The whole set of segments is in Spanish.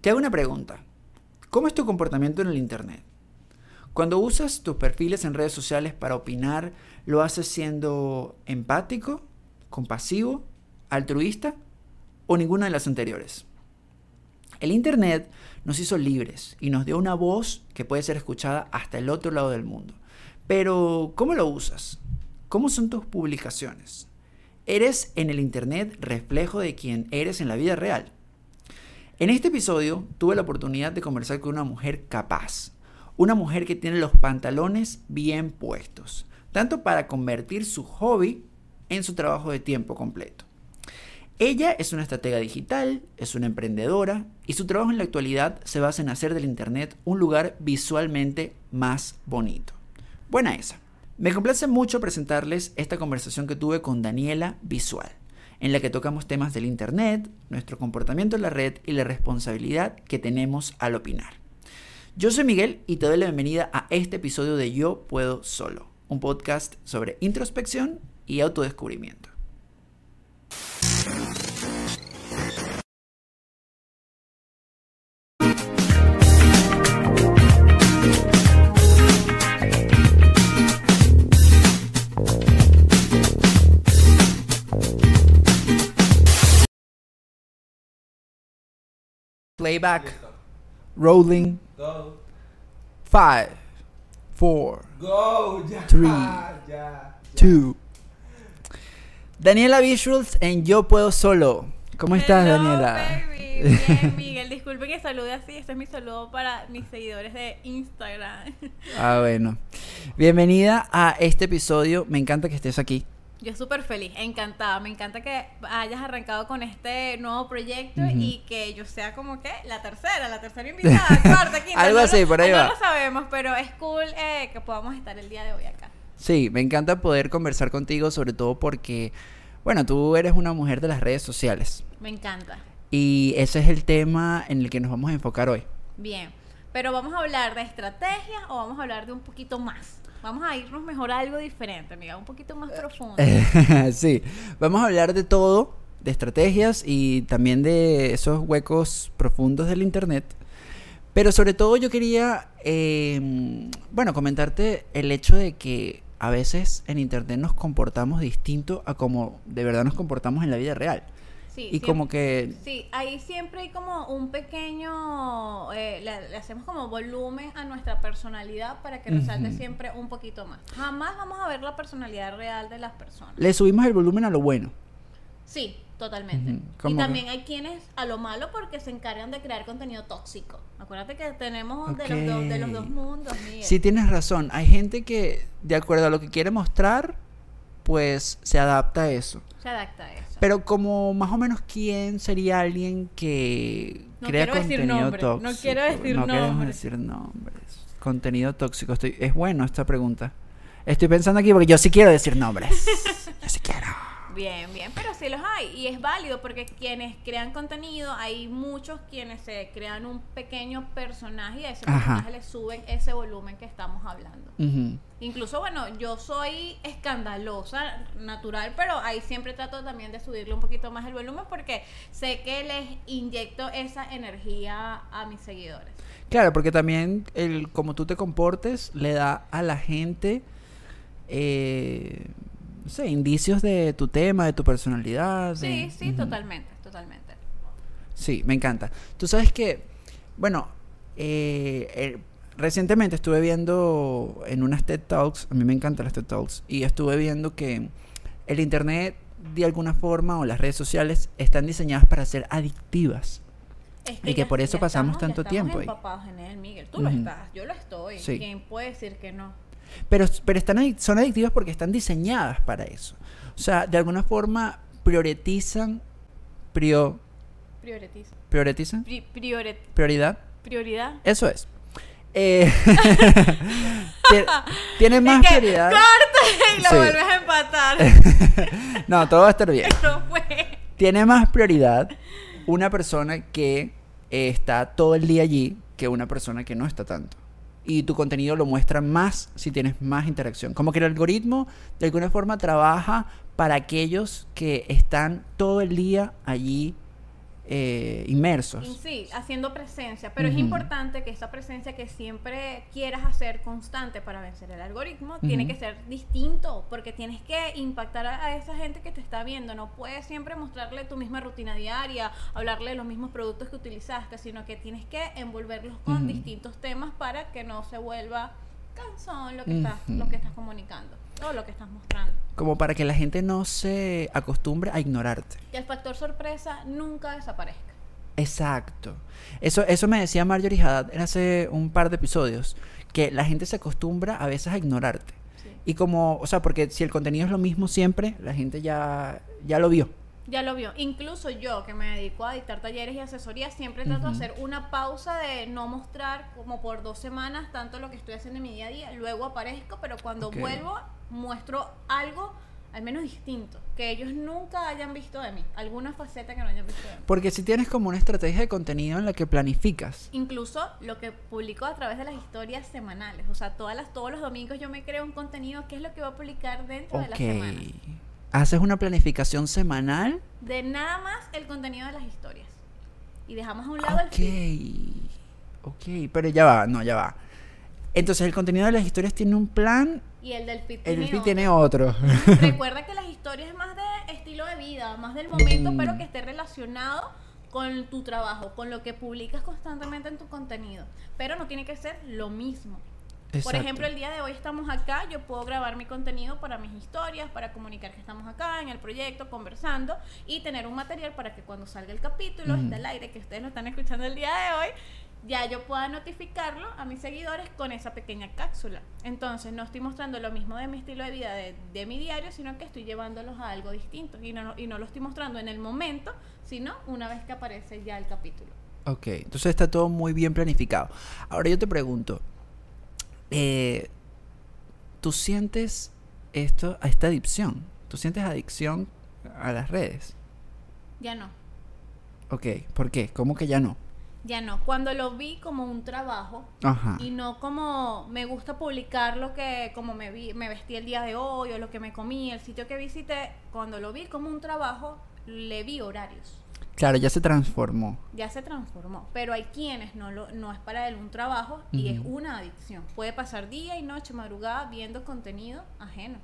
Te hago una pregunta. ¿Cómo es tu comportamiento en el Internet? Cuando usas tus perfiles en redes sociales para opinar, ¿lo haces siendo empático, compasivo, altruista o ninguna de las anteriores? El Internet nos hizo libres y nos dio una voz que puede ser escuchada hasta el otro lado del mundo. Pero, ¿cómo lo usas? ¿Cómo son tus publicaciones? ¿Eres en el Internet reflejo de quien eres en la vida real? En este episodio tuve la oportunidad de conversar con una mujer capaz, una mujer que tiene los pantalones bien puestos, tanto para convertir su hobby en su trabajo de tiempo completo. Ella es una estratega digital, es una emprendedora y su trabajo en la actualidad se basa en hacer del Internet un lugar visualmente más bonito. Buena esa. Me complace mucho presentarles esta conversación que tuve con Daniela Visual, en la que tocamos temas del Internet, nuestro comportamiento en la red y la responsabilidad que tenemos al opinar. Yo soy Miguel y te doy la bienvenida a este episodio de Yo Puedo Solo, un podcast sobre introspección y autodescubrimiento. Playback. Rolling. Go. Five. Four. Go. Ya. Three. Ya. ya. Two. Daniela Visuals en Yo Puedo Solo. ¿Cómo estás, Hello, Daniela? baby. Bien, Miguel, disculpe que salude así. Este es mi saludo para mis seguidores de Instagram. Ah, bueno. Bienvenida a este episodio. Me encanta que estés aquí. Yo súper feliz, encantada. Me encanta que hayas arrancado con este nuevo proyecto y que yo sea como que la tercera, la tercera invitada, cuarta, quinta. Algo no así, lo- por ahí no va. lo sabemos, pero es cool eh, que podamos estar el día de hoy acá. Sí, me encanta poder conversar contigo, sobre todo porque, bueno, tú eres una mujer de las redes sociales. Me encanta. Y ese es el tema en el que nos vamos a enfocar hoy. Bien, pero vamos a hablar de estrategias o vamos a hablar de un poquito más. Vamos a irnos mejor a algo diferente, amiga, un poquito más profundo. sí, vamos a hablar de todo, de estrategias y también de esos huecos profundos del Internet. Pero sobre todo yo quería, eh, bueno, comentarte el hecho de que a veces en Internet nos comportamos distinto a como de verdad nos comportamos en la vida real. Sí, y siempre- como que... Sí, ahí siempre hay como un pequeño, eh, le, le hacemos como volumen a nuestra personalidad para que resalte siempre un poquito más. Jamás vamos a ver la personalidad real de las personas. Le subimos el volumen a lo bueno. Sí, totalmente. Y también hay quienes a lo malo porque se encargan de crear contenido tóxico. Acuérdate que tenemos de, los dos, de los dos mundos. Miguel. Sí, tienes razón. Hay gente que, de acuerdo a lo que quiere mostrar, pues se adapta a eso. Se adapta a eso. Pero como más o menos quién sería alguien que No crea quiero contenido nombres, no tóxico. quiero decir no queremos nombres. decir nombres. Contenido tóxico. Estoy, es bueno esta pregunta. Estoy pensando aquí porque yo sí quiero decir nombres. yo sí quiero. Bien, bien, pero sí los hay y es válido porque quienes crean contenido, hay muchos quienes se crean un pequeño personaje y a ese Ajá. personaje le suben ese volumen que estamos hablando. Incluso, bueno, yo soy escandalosa, natural, pero ahí siempre trato también de subirle un poquito más el volumen porque sé que les inyecto esa energía a mis seguidores. Claro, porque también el como tú te comportes le da a la gente, eh, sé, indicios de tu tema, de tu personalidad. Sí, sí, totalmente, totalmente. Sí, me encanta. Tú sabes que, bueno, eh, eh, recientemente estuve viendo en unas TED Talks, a mí me encantan las TED Talks, y estuve viendo que el Internet, de alguna forma, o las redes sociales, están diseñadas para ser adictivas. Es Y que ya- por eso pasamos estamos- ya tanto tiempo empapados en él, Miguel. Tú lo estás, yo lo estoy. Sí. ¿Quién puede decir que no? Pero, pero están son adictivas porque están diseñadas para eso. O sea, de alguna forma priorizan, prio, Prioritiza. priorizan, Pri- priori- prioridad. prioridad. Eso es. Eh, tie- tiene más Es que prioridad. corta y lo Sí. vuelves a empatar. No, todo va a estar bien. no fue. Tiene más prioridad una persona que eh, está todo el día allí que una persona que no está tanto. Y tu contenido lo muestra más si tienes más interacción. Como que el algoritmo de alguna forma trabaja para aquellos que están todo el día allí eh, inmersos. Sí, haciendo presencia, pero es importante que esa presencia que siempre quieras hacer constante para vencer el algoritmo tiene que ser distinto, porque tienes que impactar a, a esa gente que te está viendo. No puedes siempre mostrarle tu misma rutina diaria, hablarle de los mismos productos que utilizaste, sino que tienes que envolverlos con distintos temas para que no se vuelva cansón lo que estás, lo que estás comunicando o lo que estás mostrando. Como para que la gente no se acostumbre a ignorarte. Que el factor sorpresa nunca desaparezca. Exacto. Eso, eso me decía Marjorie Haddad hace un par de episodios, que la gente se acostumbra a veces a ignorarte. Sí. Y como, o sea, porque si el contenido es lo mismo siempre, la gente ya, ya lo vio. Ya lo vio. Incluso yo, que me dedico a dictar talleres y asesorías, siempre trato de hacer una pausa de no mostrar como por dos semanas tanto lo que estoy haciendo en mi día a día. Luego aparezco, pero cuando vuelvo muestro algo al menos distinto, que ellos nunca hayan visto de mí, alguna faceta que no hayan visto de mí. Porque si tienes como una estrategia de contenido en la que planificas. Incluso lo que publico a través de las historias semanales, o sea, todas las, todos los domingos yo me creo un contenido que es lo que voy a publicar dentro de la semana. Haces una planificación semanal. De nada más el contenido de las historias. Y dejamos a un lado el Ok. feed. Ok, pero ya va, no, ya va. Entonces el contenido de las historias tiene un plan, Y el del feed el tiene feed otro. tiene otro. Recuerda que las historias es más de estilo de vida, más del momento, pero que esté relacionado con tu trabajo, con lo que publicas constantemente en tu contenido. Pero no tiene que ser lo mismo. Por ejemplo, el día de hoy estamos acá, yo puedo grabar mi contenido para mis historias, para comunicar que estamos acá en el proyecto, conversando y tener un material para que cuando salga el capítulo, Ujú. esté al aire, que ustedes lo están escuchando el día de hoy, ya yo pueda notificarlo a mis seguidores con esa pequeña cápsula. Entonces, no estoy mostrando lo mismo de mi estilo de vida de, de mi diario, sino que estoy llevándolos a algo distinto y no, y no lo estoy mostrando en el momento, sino una vez que aparece ya el capítulo. Ok, entonces está todo muy bien planificado. Ahora yo te pregunto, eh, ¿tú sientes esto, a esta adicción? ¿Tú sientes adicción a las redes? Ya no. Ok, ¿por qué? ¿Cómo que ya no? Ya no. Cuando lo vi como un trabajo, Ajá. y no como me gusta publicar lo que como me vi, me vestí el día de hoy o lo que me comí, el sitio que visité, cuando lo vi como un trabajo, le vi horarios. Claro, ya se transformó. Ya se transformó, pero hay quienes no lo no es para él un trabajo y es una adicción. Puede pasar día y noche, madrugada viendo contenido ajeno.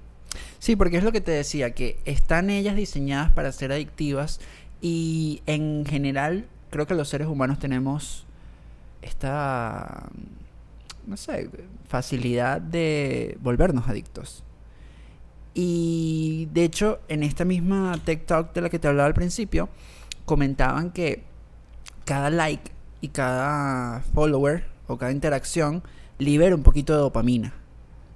Sí, porque es lo que te decía, que están ellas diseñadas para ser adictivas y en general creo que los seres humanos tenemos esta, no sé, facilidad de volvernos adictos. Y de hecho, en esta misma TikTok de la que te hablaba al principio, comentaban que cada like y cada follower o cada interacción libera un poquito de dopamina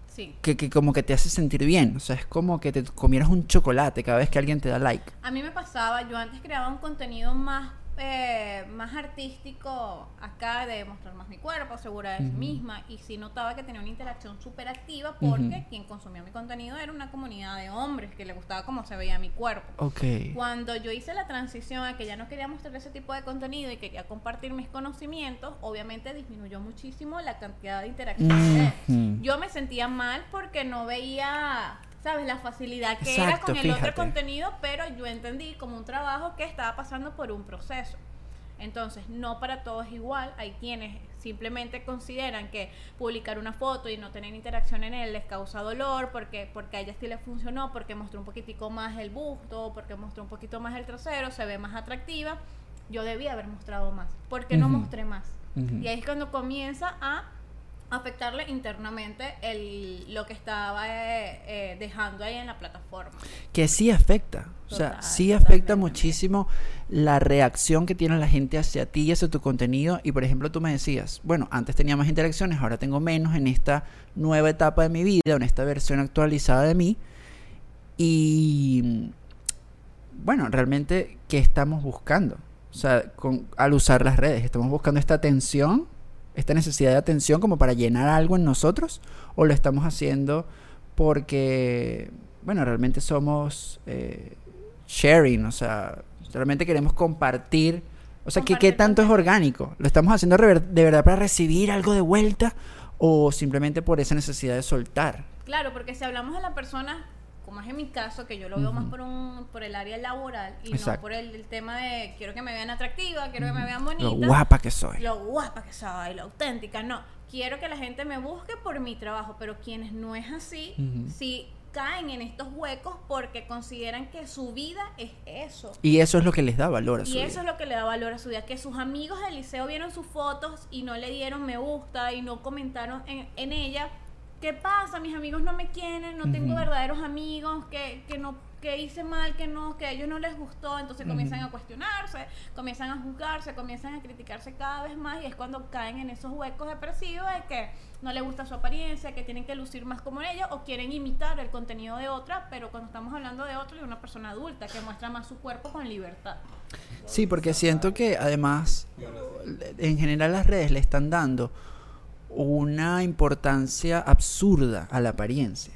Sí. que, que como que te hace sentir bien. O sea, es como que te comieras un chocolate cada vez que alguien te da like. A mí me pasaba, yo antes creaba un contenido más, eh, más artístico acá, de mostrar más mi cuerpo, segura de misma, y sí notaba que tenía una interacción súper activa porque quien consumía mi contenido era una comunidad de hombres que le gustaba cómo se veía mi cuerpo. Ok. Cuando yo hice la transición a que ya no quería mostrar ese tipo de contenido y quería compartir mis conocimientos, obviamente disminuyó muchísimo la cantidad de interacciones. Ujú. Yo me sentía mal porque no veía, ¿sabes? La facilidad que era Exacto, con el fíjate. otro contenido, pero yo entendí como un trabajo que estaba pasando por un proceso. Entonces, no para todos es igual. Hay quienes simplemente consideran que publicar una foto y no tener interacción en él les causa dolor porque, porque a ella sí le funcionó, porque mostró un poquitico más el busto, porque mostró un poquito más el trasero, se ve más atractiva. Yo debía haber mostrado más. porque no Ujú. mostré más? Ujú. Y ahí es cuando comienza a afectarle internamente el, lo que estaba eh, eh, dejando ahí en la plataforma. Que sí afecta. O sea, sí afecta muchísimo la reacción que tiene la gente hacia ti y hacia tu contenido. Y por ejemplo, tú me decías, bueno, antes tenía más interacciones, ahora tengo menos en esta nueva etapa de mi vida, en esta versión actualizada de mí. Y bueno, realmente, ¿qué estamos buscando? O sea, con, al usar las redes, ¿estamos buscando esta atención, esta necesidad de atención como para llenar algo en nosotros? ¿O lo estamos haciendo porque, bueno, realmente somos eh, sharing, o sea, realmente queremos compartir? O sea, ¿qué, qué tanto es orgánico? ¿Lo estamos haciendo de verdad para recibir algo de vuelta? ¿O simplemente por esa necesidad de soltar? Claro, porque si hablamos de la persona trabajo, más en mi caso, que yo lo veo más por un por el área laboral y Exacto. no por el, el tema de quiero que me vean atractiva, quiero que me vean bonita, Lo guapa que soy. lo guapa que soy, lo auténtica, no. Quiero que la gente me busque por mi trabajo, pero quienes no es así, Ujú. sí caen en estos huecos porque consideran que su vida es eso. Y eso es lo que les da valor a su Y eso vida. es lo que le da valor a su vida, que sus amigos del liceo vieron sus fotos y no le dieron me gusta y no comentaron en, en ella. ¿Qué pasa? Mis amigos no me quieren, no tengo verdaderos amigos, que, que no que hice mal, que no, que a ellos no les gustó, entonces comienzan a cuestionarse, comienzan a juzgarse, comienzan a criticarse cada vez más y es cuando caen en esos huecos depresivos de que no les gusta su apariencia, que tienen que lucir más como ella o quieren imitar el contenido de otra, pero cuando estamos hablando de otro, de una persona adulta que muestra más su cuerpo con libertad. Sí, porque siento que además, en general las redes le están dando una importancia absurda a la apariencia.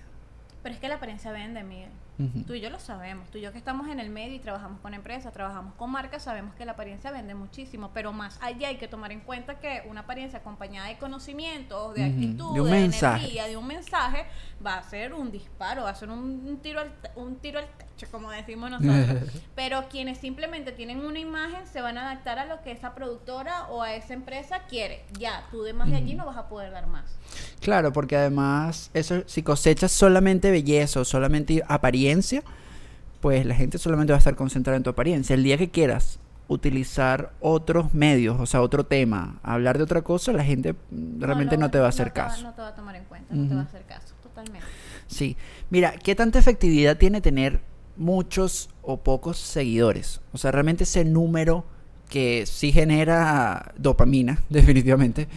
Pero es que la apariencia vende, Miguel. Ujú. Tú y yo lo sabemos. Tú y yo que estamos en el medio y trabajamos con empresas, trabajamos con marcas, sabemos que la apariencia vende muchísimo. Pero más allá hay que tomar en cuenta que una apariencia acompañada de conocimientos, de actitud, de un de, mensaje. energía, de un mensaje, va a ser un disparo, va a ser un, tiro al, un tiro al como decimos nosotros. Pero quienes simplemente tienen una imagen se van a adaptar a lo que esa productora o a esa empresa quiere. Ya, tú de más de allí no vas a poder dar más. Claro, porque además, eso, si cosechas solamente belleza o solamente apariencia, pues la gente solamente va a estar concentrada en tu apariencia. El día que quieras utilizar otros medios, o sea, otro tema, hablar de otra cosa, la gente realmente no te va a hacer va- caso. no te va a tomar en cuenta, no te va a hacer caso, totalmente. Sí. Mira, ¿qué tanta efectividad tiene tener muchos o pocos seguidores? O sea, realmente ese número que sí genera dopamina, definitivamente,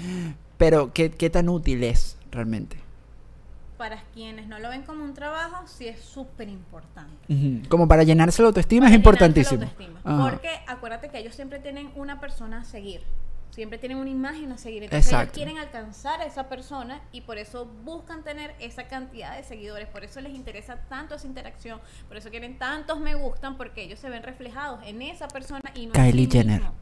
pero ¿qué, qué tan útil es realmente? Para quienes no lo ven como un trabajo, sí es súper importante. Como para llenarse la autoestima Para es la importantísimo. autoestima. Porque acuérdate que ellos siempre tienen una persona a seguir. Siempre tienen una imagen a seguir. Entonces ellos Exacto. quieren alcanzar a esa persona y por eso buscan tener esa cantidad de seguidores. Por eso les interesa tanto esa interacción. Por eso quieren tantos me gustan porque ellos se ven reflejados en esa persona y no en Kylie sí Jenner. mismo.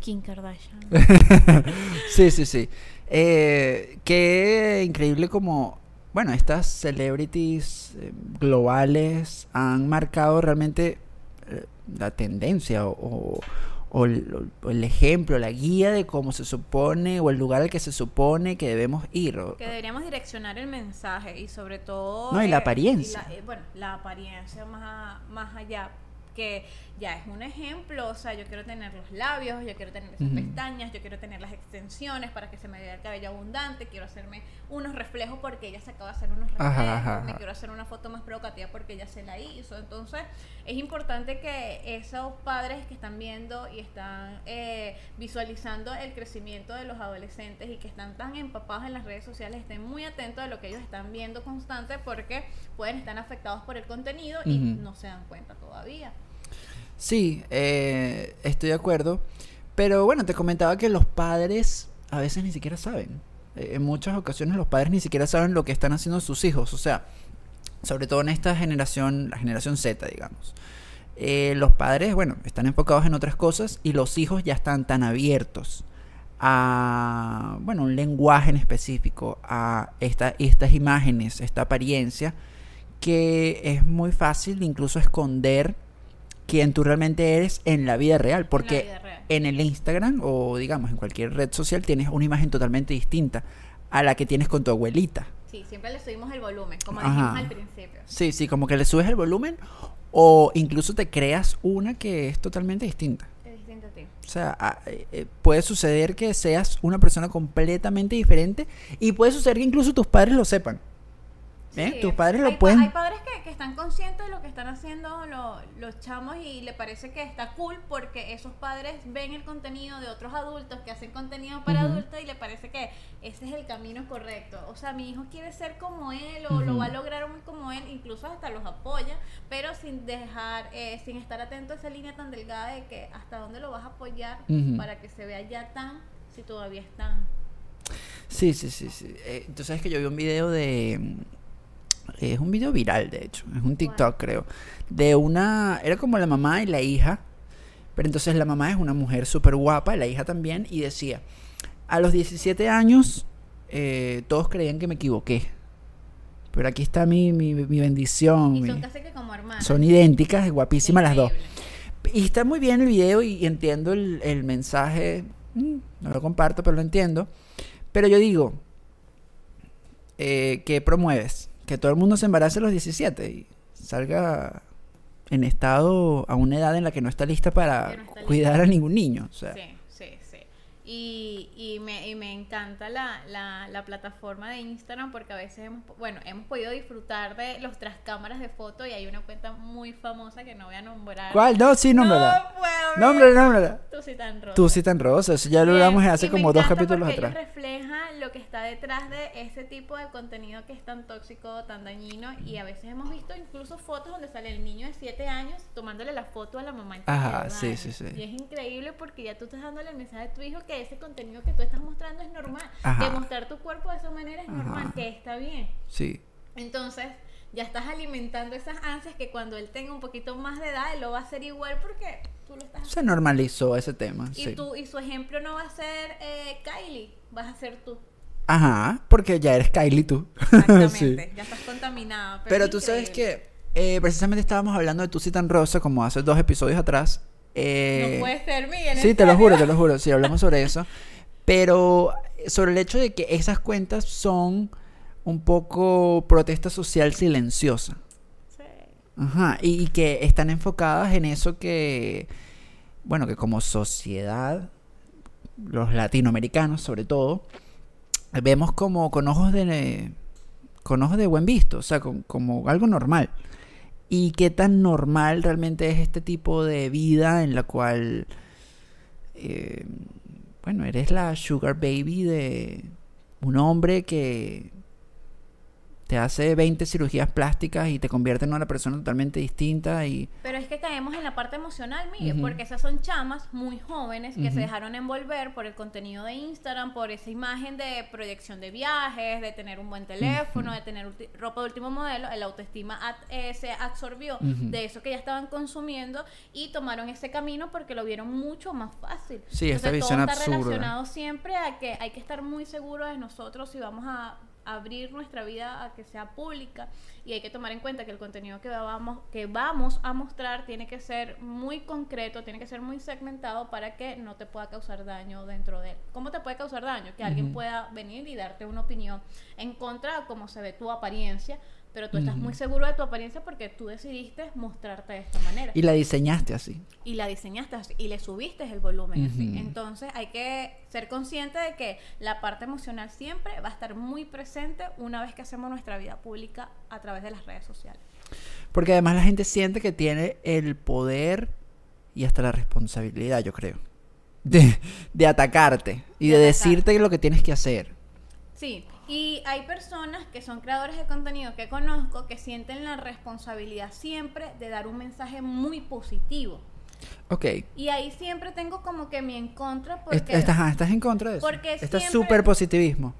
Kim Kardashian. Sí, sí, sí. Eh, qué increíble como, bueno, estas celebrities eh, globales han marcado realmente eh, la tendencia o, o- o el, o el ejemplo, la guía de cómo se supone o el lugar al que se supone que debemos ir. o- que deberíamos direccionar el mensaje y sobre todo No, y la eh, apariencia. la- eh, bueno la apariencia más a- más allá que ya es un ejemplo o sea yo quiero tener los labios yo quiero tener esas pestañas yo quiero tener las extensiones para que se me vea el cabello abundante quiero hacerme unos reflejos porque ella se acaba de hacer unos reflejos Ajá, ajá, me quiero hacer una foto más provocativa porque ella se la hizo. Entonces es importante que esos padres que están viendo y están eh, visualizando el crecimiento de los adolescentes y que están tan empapados en las redes sociales estén muy atentos a lo que ellos están viendo constante porque pueden estar afectados por el contenido y no se dan cuenta todavía. Sí, eh, estoy de acuerdo. Pero bueno, te comentaba que los padres a veces ni siquiera saben. Eh, en muchas ocasiones los padres ni siquiera saben lo que están haciendo sus hijos. O sea, sobre todo en esta generación, la generación Z, digamos. Eh, los padres, bueno, están enfocados en otras cosas y los hijos ya están tan abiertos a, bueno, un lenguaje en específico, a esta, estas imágenes, esta apariencia, que es muy fácil incluso esconder quién tú realmente eres en la vida real, porque vida real. en el Instagram o digamos en cualquier red social tienes una imagen totalmente distinta a la que tienes con tu abuelita. Sí, siempre le subimos el volumen, como Ajá. dijimos al principio. Sí, sí, como que le subes el volumen o incluso te creas una que es totalmente distinta. Es distinto a ti. O sea, eh, eh, puede suceder que seas una persona completamente diferente y puede suceder que incluso tus padres lo sepan. ¿Eh? Sí, Tus padres hay lo pa- pueden... Hay padres que, que están conscientes de lo que están haciendo lo- los chamos y le parece que está cool porque esos padres ven el contenido de otros adultos que hacen contenido para adultos y le parece que ese es el camino correcto. O sea, mi hijo quiere ser como él o lo va a lograr muy como él, incluso hasta los apoya, pero sin dejar, eh, sin estar atento a esa línea tan delgada de que hasta dónde lo vas a apoyar para que se vea ya tan, si todavía están. Sí, sí, sí, sí. Eh, tú sabes que yo vi un video de... Es un video viral, de hecho. Es un TikTok, creo. De una... Era como la mamá y la hija. Pero entonces la mamá es una mujer súper guapa, la hija también. Y decía, a los 17 años eh, todos creían que me equivoqué. Pero aquí está mi, mi, mi bendición. Y mi- son casi que como hermanas. Son idénticas, guapísimas las dos. Increíble. Y está muy bien el video y, y entiendo el, el mensaje. Mm, No lo comparto, pero lo entiendo. Pero yo digo, eh, ¿qué promueves? Que todo el mundo se embarace a los 17 y salga en estado a una edad en la que no está lista para Que no está cuidar lista. a ningún niño. O sea, sí. Y, y, me, y me encanta la, la, la plataforma de Instagram porque a veces hemos, bueno, hemos podido disfrutar de los tras cámaras de foto y hay una cuenta muy famosa que no voy a nombrar. ¿Cuál? No, sí, nómbrala. No puedo. Nómbrala. Tú sí tan rosa. Tú sí tan rosa. Eso ya lo hablamos hace y me como dos capítulos porque atrás. refleja lo que está detrás de ese tipo de contenido que es tan tóxico, tan dañino y a veces hemos visto incluso fotos donde sale el niño de 7 años tomándole la foto a la mamá. Ajá, sí, sí. Y es increíble porque ya tú estás dándole el mensaje a tu hijo que ese contenido que tú estás mostrando es normal, Ajá. que mostrar tu cuerpo de esa manera es normal, que está bien. Sí. Entonces, ya estás alimentando esas ansias que cuando él tenga un poquito más de edad, él lo va a hacer igual porque tú lo estás Se normalizó ese tema. y, sí. tú, y su ejemplo no va a ser eh, Kylie, vas a ser tú. Ajá, porque ya eres Kylie tú. Exactamente, Sí. ya estás contaminada. Pero es tú sabes que eh, precisamente estábamos hablando de Tusi tan rosa como hace dos episodios atrás. Eh, No puede ser, Miguel. ¿en sí, te lo juro, te lo juro. Sí, hablamos sobre eso. Pero sobre el hecho de que esas cuentas son un poco protesta social silenciosa. Sí. Ajá, y, y que están enfocadas en eso que, bueno, que como sociedad, los latinoamericanos sobre todo, vemos como con ojos de, con ojos de buen visto, o sea, con- como algo normal. Y qué tan normal realmente es este tipo de vida en la cual, eh, bueno, eres la sugar baby de un hombre que te hace 20 cirugías plásticas y te convierte en una persona totalmente distinta y Pero es que caemos en la parte emocional, Ujú. porque esas son chamas muy jóvenes que se dejaron envolver por el contenido de Instagram, por esa imagen de proyección de viajes, de tener un buen teléfono, de tener ropa de último modelo. El autoestima eh, se absorbió de eso que ya estaban consumiendo y tomaron ese camino porque lo vieron mucho más fácil. Sí, esta Entonces, visión todo está absurda. relacionado siempre a que hay que estar muy seguros de nosotros si vamos a abrir nuestra vida a que sea pública y hay que tomar en cuenta que el contenido que vamos que vamos a mostrar tiene que ser muy concreto, tiene que ser muy segmentado para que no te pueda causar daño dentro de él. ¿Cómo te puede causar daño? Que alguien pueda venir y darte una opinión en contra de cómo se ve tu apariencia, pero tú estás muy seguro de tu apariencia porque tú decidiste mostrarte de esta manera y la diseñaste así. y la diseñaste así, y le subiste el volumen así. Entonces hay que ser consciente de que la parte emocional siempre va a estar muy presente una vez que hacemos nuestra vida pública a través de las redes sociales. Porque además la gente siente que tiene el poder y hasta la responsabilidad, yo creo, de, de atacarte y de, De decirte lo que tienes que hacer. Sí, y hay personas que son creadores de contenido que conozco que sienten la responsabilidad siempre de dar un mensaje muy positivo. Ok. Y ahí siempre tengo como que mi en contra porque Est- estás, ah, estás en contra de eso. Porque Estás súper positivismo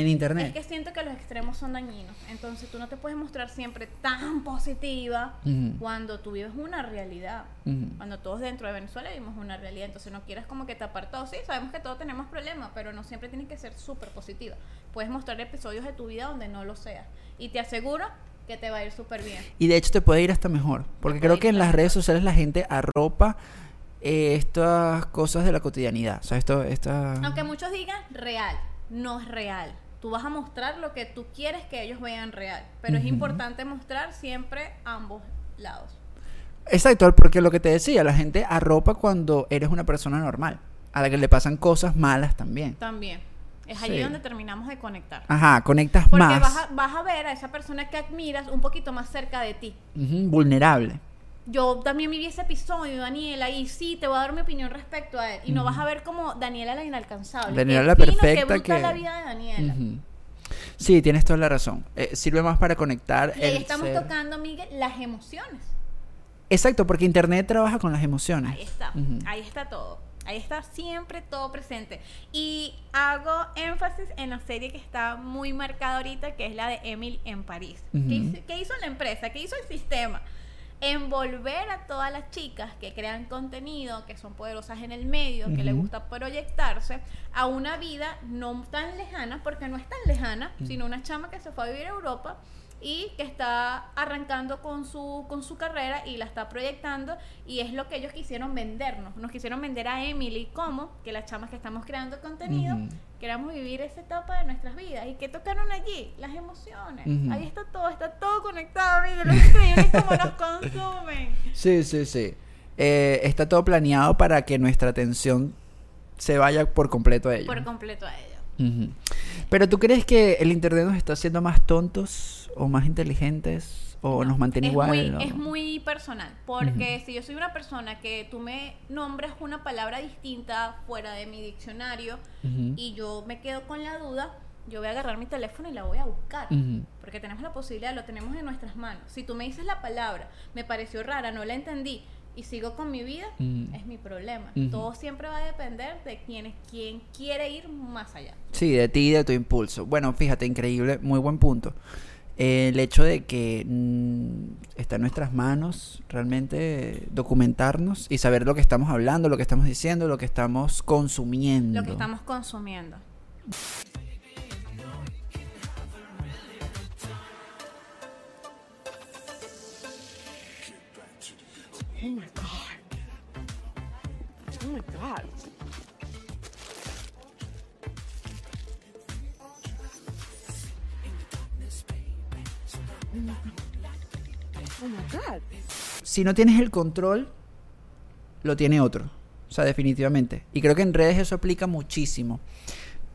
en internet. Es que siento que los extremos son dañinos. Entonces tú no te puedes mostrar siempre tan positiva Ujú. cuando tú vives una realidad. Ujú. Cuando todos dentro de Venezuela vivimos una realidad. Entonces no quieras como que tapar todo. Sí, sabemos que todos tenemos problemas, pero no siempre tienes que ser súper positiva. Puedes mostrar episodios de tu vida donde no lo seas. Y te aseguro que te va a ir súper bien. Y de hecho te puede ir hasta mejor. Porque creo que en las redes sociales la gente arropa eh, estas cosas de la cotidianidad. O sea, esto, esta... Aunque muchos digan real, no es real. Tú vas a mostrar lo que tú quieres que ellos vean real. Pero es importante mostrar siempre ambos lados. Exacto, porque lo que te decía, la gente arropa cuando eres una persona normal, a la que le pasan cosas malas también. También. Es allí Sí. donde terminamos de conectar. Ajá, conectas Porque más. vas a, vas a ver a esa persona que admiras un poquito más cerca de ti. Vulnerable. Yo también viví ese episodio, Daniela, y sí, te voy a dar mi opinión respecto a él. Y no vas a ver como Daniela la inalcanzable. Daniela la fino, perfecta que- la vida de Daniela. Sí, tienes toda la razón. Eh, sirve más para conectar. Y ahí estamos ser- tocando, Miguel, las emociones. Exacto, porque Internet trabaja con las emociones. Ahí está, ahí está todo. Ahí está siempre todo presente. Y hago énfasis en la serie que está muy marcada ahorita, que es la de Emily en París. Ujú. ¿Qué, hizo, qué hizo la empresa? ¿Qué hizo el sistema? Envolver a todas las chicas que crean contenido, que son poderosas en el medio, que les gusta proyectarse a una vida no tan lejana, porque no es tan lejana, sino una chama que se fue a vivir a Europa y que está arrancando con su, con su carrera y la está proyectando y es lo que ellos quisieron vendernos. Nos quisieron vender a Emily como que las chamas que estamos creando contenido Ujú. queramos vivir esa etapa de nuestras vidas. ¿Y que tocaron allí? Las emociones. Ahí está todo, está todo conectado, amigo. Lo increíble es cómo nos consumen. Sí, sí, sí. Eh, está todo planeado para que nuestra atención se vaya por completo a ello. Por completo a ello. Ujú. Pero tú crees que el internet nos está haciendo más tontos o más inteligentes o No, nos mantiene es igual? Muy, o- Es muy personal, porque si yo soy una persona que tú me nombras una palabra distinta fuera de mi diccionario y yo me quedo con la duda, yo voy a agarrar mi teléfono y la voy a buscar. Porque tenemos la posibilidad, lo tenemos en nuestras manos. Si tú me dices la palabra, me pareció rara, no la entendí y sigo con mi vida, es mi problema. Todo siempre va a depender de quién, es, quién quiere ir más allá. Sí, de ti y de tu impulso. Bueno, fíjate, increíble, muy buen punto. Eh, el hecho de que mm, está en nuestras manos realmente documentarnos y saber lo que estamos hablando, lo que estamos diciendo, lo que estamos consumiendo. Lo que estamos consumiendo. Oh my god. Oh my god. Si no tienes el control, lo tiene otro. O sea, definitivamente. Y creo que en redes eso aplica muchísimo.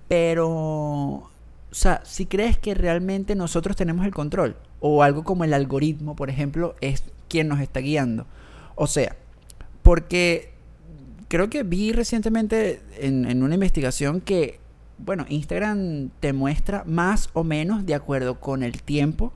Pero, o sea, si crees que realmente nosotros tenemos el control, o algo como el algoritmo, por ejemplo, es quien nos está guiando. O sea, porque creo que vi recientemente en, en una investigación que, bueno, Instagram te muestra más o menos de acuerdo con el tiempo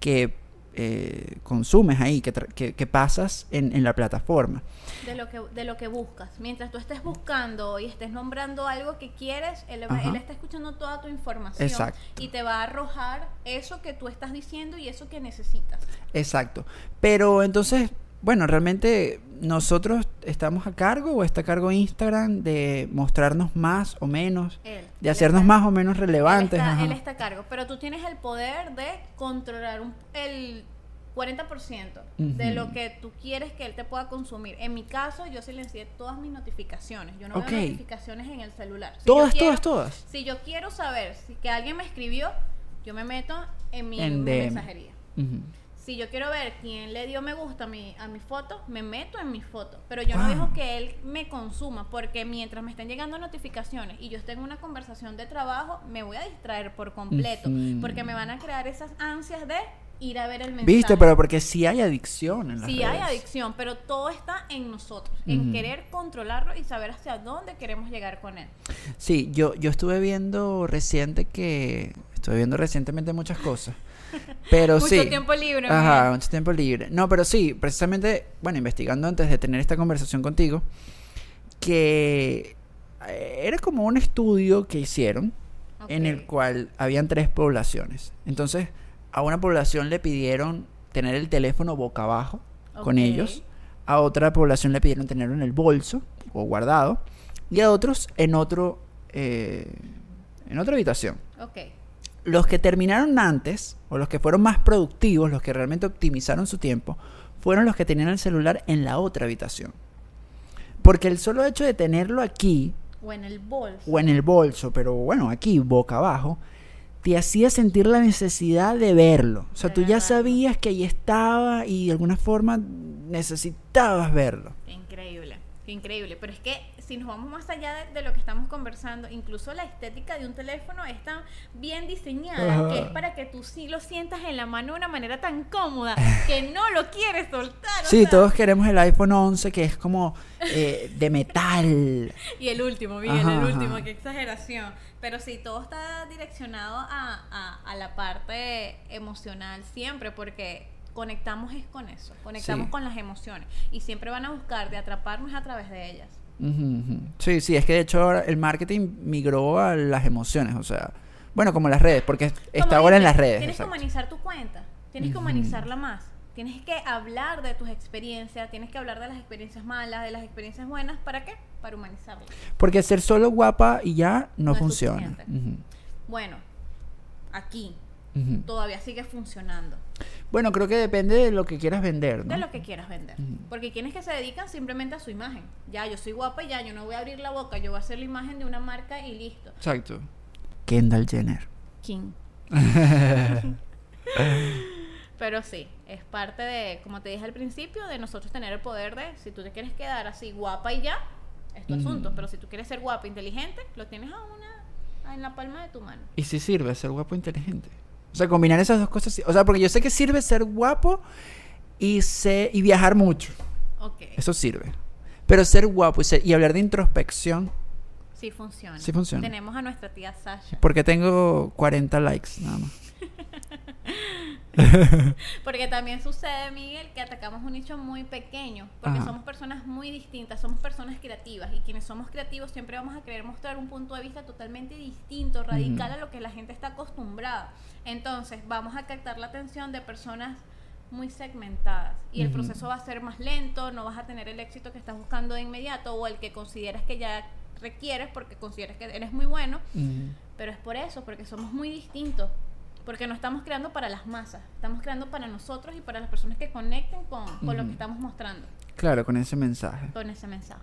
que eh, consumes ahí, que, que- que pasas en, en la plataforma. De lo, que, de lo que buscas. Mientras tú estés buscando y estés nombrando algo que quieres, él, él está escuchando toda tu información Exacto. y te va a arrojar eso que tú estás diciendo y eso que necesitas. Exacto. Pero entonces, bueno, realmente nosotros estamos a cargo o está a cargo Instagram de mostrarnos más o menos, Él. de hacernos más o menos Él relevantes. está, él está a cargo, pero tú tienes el poder de controlar un- el 40% de Ujú. lo que tú quieres que él te pueda consumir. En mi caso, yo silencié todas mis notificaciones. Yo no veo notificaciones en el celular. Si Todas, quiero- todas, todas. Si yo quiero saber si que alguien me escribió, yo me meto en mi En mensajería. Ujú. Si yo quiero ver quién le dio me gusta a mi, a mi foto, me meto en mi foto. Pero yo no dejo que él me consuma, porque mientras me estén llegando notificaciones y yo esté en una conversación de trabajo, me voy a distraer por completo. Porque me van a crear esas ansias de ir a ver el mensaje. Viste, pero porque sí hay adicción en las Sí hay redes. adicción, pero todo está en nosotros, en querer controlarlo y saber hacia dónde queremos llegar con él. Sí, yo, yo estuve viendo reciente que... Estuve viendo recientemente muchas cosas. Pero Mucho sí. tiempo libre, Ajá, mucho tiempo libre. No, pero sí, precisamente, bueno, investigando antes de tener esta conversación contigo, que eh, era como un estudio que hicieron en el cual habían tres poblaciones. Entonces, a una población le pidieron tener el teléfono boca abajo con ellos, a otra población le pidieron tenerlo en el bolso o guardado, y a otros en otro eh, en otra habitación. Ok. Los que terminaron antes, o los que fueron más productivos, los que realmente optimizaron su tiempo, fueron los que tenían el celular en la otra habitación. Porque el solo hecho de tenerlo aquí, O en el bolso. o en el bolso, pero bueno, aquí, boca abajo, te hacía sentir la necesidad de verlo. O sea, tú ya sabías que ahí estaba y de alguna forma necesitabas verlo. Increíble, increíble. Pero es que si nos vamos más allá de, de lo que estamos conversando, incluso la estética de un teléfono es tan bien diseñada que es para que tú sí lo sientas en la mano de una manera tan cómoda que no lo quieres soltar. Sí, sea. todos queremos el iPhone 11 que es como eh, de metal. Y el último, Ajá, el último, qué exageración. Pero sí, todo está direccionado a, a- a la parte emocional siempre, porque conectamos es con eso, conectamos Sí. con las emociones y siempre van a buscar de atraparnos a través de ellas. Ujú. Sí, sí, es que de hecho ahora el marketing migró a las emociones, o sea, bueno, como las redes, porque está ahora en las redes. Tienes que humanizar tu cuenta, tienes que humanizarla más. Tienes que hablar de tus experiencias, tienes que hablar de las experiencias malas, de las experiencias buenas. ¿Para qué? Para humanizarlas. Porque ser solo guapa y ya no, funciona. Bueno, aquí todavía sigue funcionando. Bueno, creo que depende de lo que quieras vender, ¿no? De lo que quieras vender. Porque hay quienes que se dedican simplemente a su imagen. Ya, yo soy guapa y ya, yo no voy a abrir la boca, yo voy a hacer la imagen de una marca y listo. Exacto. Kendall Jenner. King. Pero sí, es parte de, como te dije al principio, de nosotros tener el poder de, si tú te quieres quedar así guapa y ya, es tu asunto. Pero si tú quieres ser guapa, inteligente, lo tienes a una, en la palma de tu mano. Y sí sirve ser guapo e inteligente. O sea, combinar esas dos cosas. O sea, porque yo sé que sirve ser guapo y, sé, y viajar mucho. Eso sirve. Pero ser guapo y, ser- y hablar de introspección, Sí funciona. Sí funciona. Tenemos a nuestra tía Sasha. porque tengo 40 likes nada más. Porque también sucede, Miguel, que atacamos un nicho muy pequeño, porque Ajá. somos personas muy distintas, somos personas creativas y quienes somos creativos siempre vamos a querer mostrar un punto de vista totalmente distinto, radical a lo que la gente está acostumbrada. Entonces, vamos a captar la atención de personas muy segmentadas y el Ujú. proceso va a ser más lento, no vas a tener el éxito que estás buscando de inmediato o el que consideras que ya requieres porque consideras que eres muy bueno, Ujú. pero es por eso, porque somos muy distintos. Porque no estamos creando para las masas, estamos creando para nosotros y para las personas que conecten con, con lo que estamos mostrando, Claro, con ese mensaje. con ese mensaje.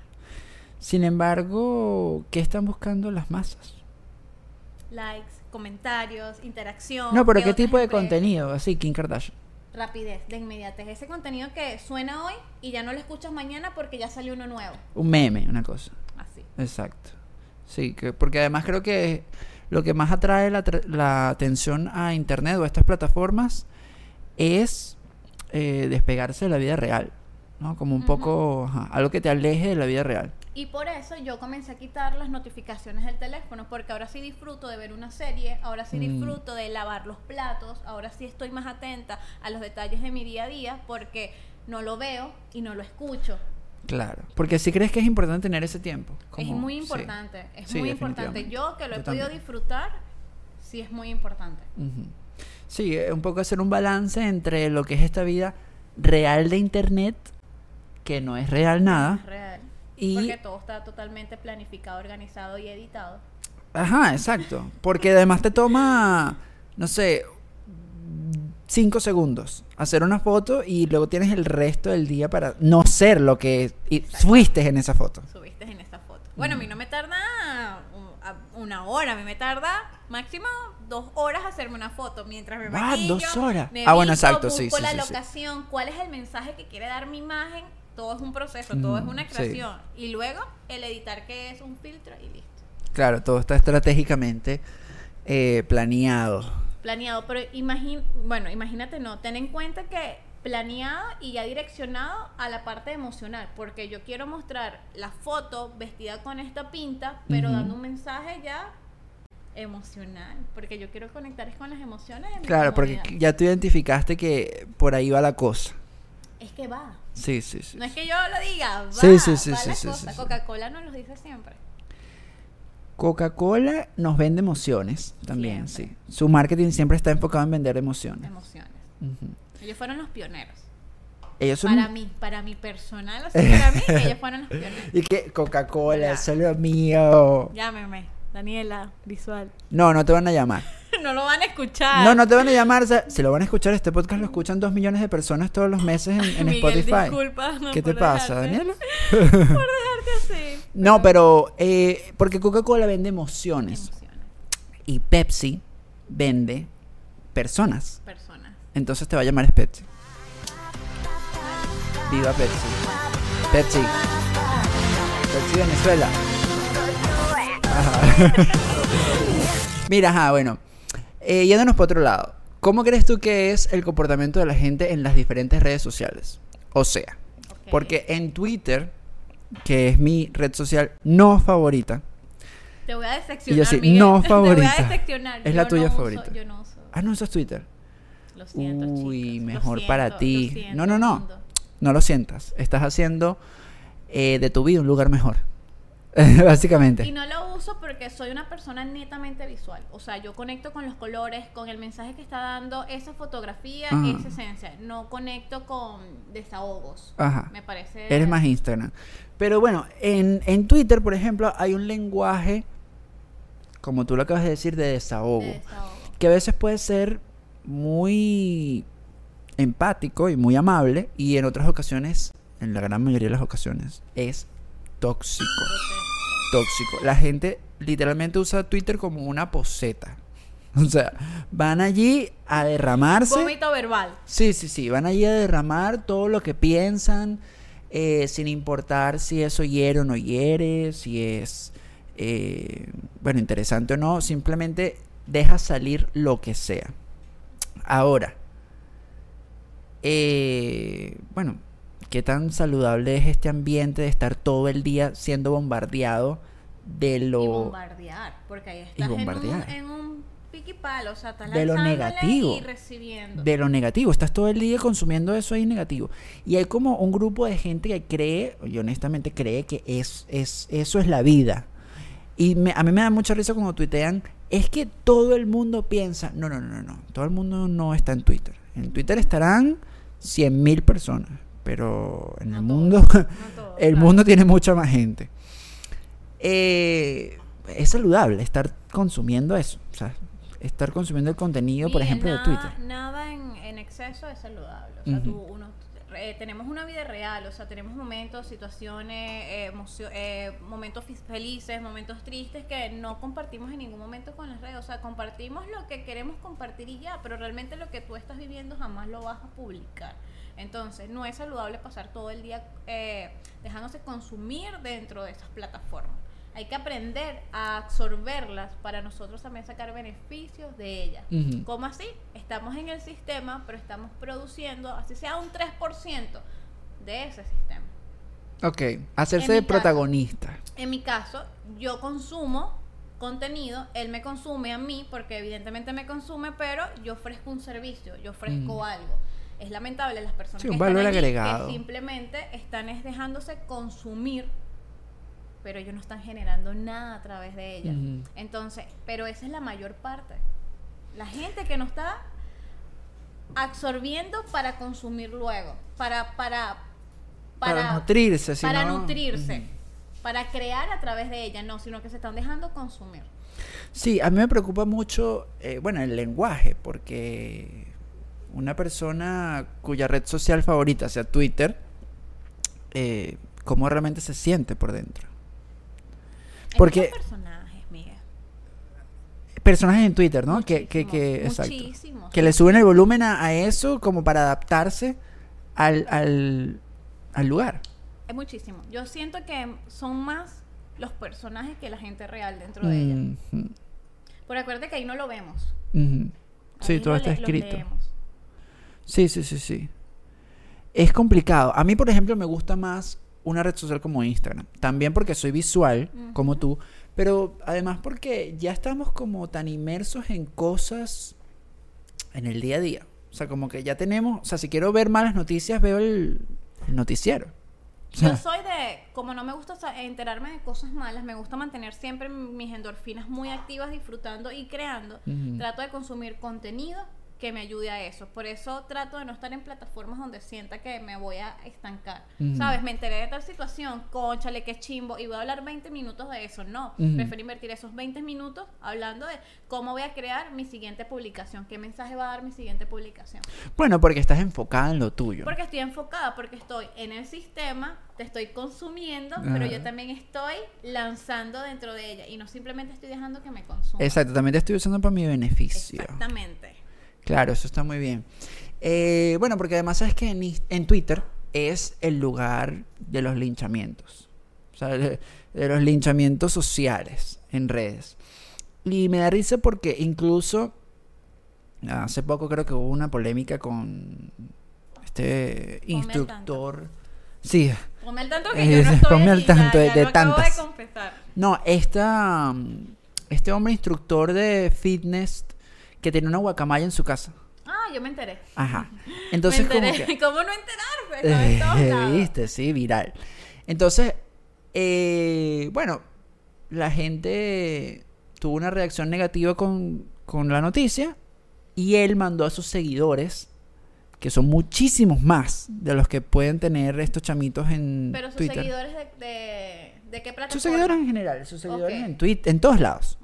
Sin embargo, ¿qué están buscando las masas? Likes, comentarios, interacción. No, pero ¿qué tipo de empresas- contenido? Así, Kim Kardashian. Rapidez, de inmediatez. Ese contenido que suena hoy y ya no lo escuchas mañana porque ya salió uno nuevo. Un meme, una cosa. Así. Exacto. Sí, que, porque además creo que lo que más atrae la, la atención a Internet o a estas plataformas es eh, despegarse de la vida real, ¿no? Como un poco ajá, algo que te aleje de la vida real. Y por eso yo comencé a quitar las notificaciones del teléfono, porque ahora sí disfruto de ver una serie, ahora sí Mm. disfruto de lavar los platos, ahora sí estoy más atenta a los detalles de mi día a día, porque no lo veo y no lo escucho. Claro. Porque si crees que es importante tener ese tiempo. es muy sí. importante, es Sí, muy importante. Yo que lo he Yo podido también. disfrutar, sí es muy importante. Ujú. Sí, eh, un poco hacer un balance entre lo que es esta vida real de Internet, que no es real nada, Es real. y Porque todo está totalmente planificado, organizado y editado. Ajá, exacto. Porque además te toma, no sé, cinco segundos hacer una foto y luego tienes el resto del día para no ser lo que y- fuiste en esa foto. subiste en esta foto. Bueno, a mí no me tarda a- una hora, a mí me tarda máximo dos horas hacerme una foto mientras me maquillo. ¿Dos horas? me Ah, bueno, visto, exacto, sí, busco sí, la sí, sí. locación, cuál es el mensaje que quiere dar mi imagen. Todo es un proceso, todo es Mm, una sí. creación. Y luego el editar que es un filtro y listo. Claro, todo está estratégicamente eh, planeado. Planeado, pero imagín, bueno, imagínate, no, ten en cuenta que planeado y ya direccionado a la parte emocional, porque yo quiero mostrar la foto vestida con esta pinta, pero dando un mensaje ya emocional, porque yo quiero conectar con las emociones de mi Claro, porque ya tú identificaste que por ahí va la cosa. es que va, Sí, sí, sí. no es que yo lo diga, va, Sí, sí, sí, va sí, la sí, cosa. Coca-Cola nos lo dice siempre. Coca-Cola nos vende emociones también, Siempre. sí. Su marketing siempre está enfocado en vender emociones. Emociones. Ellos fueron los pioneros. Ellos son Para mí, para mi personal, o sea, para mí, ellos fueron los pioneros. Y que Coca-Cola, Ya. eso es lo mío. Llámeme, Daniela, visual. No, no te van a llamar. no lo van a escuchar. No, no te van a llamar. o sea, si lo van a escuchar, este podcast lo escuchan dos millones de personas todos los meses en, en Miguel, Spotify. disculpa, no, ¿Qué te pasa, Daniela? Por dejarte así. No, pero eh, porque Coca-Cola vende emociones Emociones, y Pepsi vende personas. personas. Entonces te va a llamar es Pepsi. Viva Pepsi. Pepsi. Pepsi Venezuela. Ajá. Mira, ajá, bueno. Eh, yéndonos por otro lado. ¿Cómo crees tú que es el comportamiento de la gente en las diferentes redes sociales? O sea, porque en Twitter, que es mi red social no favorita. Te voy a decepcionar. Y yo sí, Miguel. no Te favorita. voy a decepcionar. Es la tuya no uso- favorita. yo no uso. Ah, no, eso es Twitter. Lo siento, Uy, chicos, mejor para ti. siento, No, no, no. No lo sientas. Estás haciendo eh, de tu vida un lugar mejor. Básicamente. Y no lo uso porque soy una persona netamente visual. O sea, yo conecto con los colores, con el mensaje que está dando esa fotografía, Ajá. esa esencia. No conecto con desahogos. Ajá. Me parece. Eres más Instagram. Pero bueno, en, en Twitter, por ejemplo, hay un lenguaje, como tú lo acabas de decir, de desahogo. de desahogo. Que a veces puede ser muy empático y muy amable. Y en otras ocasiones, en la gran mayoría de las ocasiones, es tóxico. Tóxico. La gente literalmente usa Twitter como una poseta. O sea, van allí a derramarse. Vómito verbal. Sí, sí, sí, van allí a derramar todo lo que piensan, eh, sin importar si eso hiere o no hiere, si es, eh, bueno, interesante o no, simplemente deja salir lo que sea. Ahora, eh, bueno, ¿qué tan saludable es este ambiente de estar todo el día siendo bombardeado de lo... Y bombardear. Porque ahí estás bombardear. En, un, en un piqui palo. O sea, estás De lo negativo. Y recibiendo. de lo negativo. Estás todo el día consumiendo eso ahí negativo. Y hay como un grupo de gente que cree, y honestamente cree que es, es, eso es la vida. Y me- a mí me da mucha risa cuando tuitean, es que todo el mundo piensa, no, no, no, no, no, todo el mundo no está en Twitter. En Twitter estarán 100.000 personas, pero en No el mundo, no el claro. mundo tiene mucha más gente. Eh, es saludable estar consumiendo eso, o sea, estar consumiendo el contenido, por ejemplo, nada, de Twitter. Nada en, en exceso es saludable. O sea, tú, uno, eh, tenemos una vida real, o sea, tenemos momentos, situaciones, eh, eh, momentos felices, momentos tristes que no compartimos en ningún momento con las redes. O sea, compartimos lo que queremos compartir y ya, pero realmente lo que tú estás viviendo jamás lo vas a publicar. Entonces, no es saludable pasar todo el día eh, dejándose consumir dentro de esas plataformas. Hay que aprender a absorberlas para nosotros también sacar beneficios de ellas. ¿Cómo así? Estamos en el sistema, pero estamos produciendo, así sea un 3% de ese sistema. Ok, hacerse de caso. protagonista. En mi caso, yo consumo contenido, él me consume a mí, porque evidentemente me consume, pero yo ofrezco un servicio, yo ofrezco Mm. algo. Es lamentable las personas Sí, que un están valor allí, agregado. que simplemente están es dejándose consumir, pero ellos no están generando nada a través de ella. Entonces, pero esa es la mayor parte. La gente que no está absorbiendo para consumir luego, para para Para, nutrirse, si para no- nutrirse, para crear a través de ella, no, sino que se están dejando consumir. Sí, a mí me preocupa mucho, eh, bueno, el lenguaje, porque una persona cuya red social favorita sea Twitter, eh, ¿cómo realmente se siente por dentro? Porque- personajes, Miguel. Personajes en Twitter, ¿no? Que, que, que, Muchísimos, exacto. muchísimos. Que le suben el volumen a, a eso como para adaptarse al, al, al lugar. Es muchísimo. Yo siento que son más los personajes que la gente real dentro de ella. Ujú, Pero acuérdate que ahí no lo vemos. ujú. Sí, Ahí todo lo está escrito. leemos. Sí, sí, sí, sí. Es complicado. A mí, por ejemplo, me gusta más una red social como Instagram. También porque soy visual, como tú, pero además porque ya estamos como tan inmersos en cosas en el día a día. O sea, como que ya tenemos, o sea, si quiero ver malas noticias, veo el, el noticiero. O sea, Yo soy de, como no me gusta enterarme de cosas malas, me gusta mantener siempre mis endorfinas muy activas, disfrutando y creando. Trato de consumir contenido que me ayude a eso. Por eso trato de no estar en plataformas donde sienta que me voy a estancar. ¿Sabes? Me enteré de tal situación, conchale, qué chimbo, y voy a hablar 20 minutos de eso. No, prefiero invertir esos 20 minutos hablando de cómo voy a crear mi siguiente publicación, qué mensaje va a dar mi siguiente publicación. Bueno, porque estás enfocada en lo tuyo. Porque estoy enfocada, porque estoy en el sistema, te estoy consumiendo, pero Ajá. yo también estoy lanzando dentro de ella y no simplemente estoy dejando que me consuma. Exacto, también te estoy usando para mi beneficio. Exactamente. Claro, eso está muy bien. Eh, bueno, porque además sabes que en, Twitter es el lugar de los linchamientos. O sea, de, de los linchamientos sociales en redes. Y me da risa porque incluso hace poco creo que hubo una polémica con este instructor. Sí, Ponme al tanto que Eh, yo no estoy ponme al ya- de- ya de lo acabo tantas. de confesar. no, esta, este hombre instructor de fitness que tiene una guacamaya en su casa. Ah, yo me enteré. Ajá. Entonces me como enteré. que... ¿Cómo no enterarse? Estaba en todos lados. Viste, sí, viral. Entonces, eh, bueno, la gente tuvo una reacción negativa con, con la noticia y él mandó a sus seguidores, que son muchísimos más de los que pueden tener estos chamitos en Pero sus Twitter. seguidores de, de, de qué plataforma? Sus seguidores en general, sus seguidores en Twitter, en todos lados.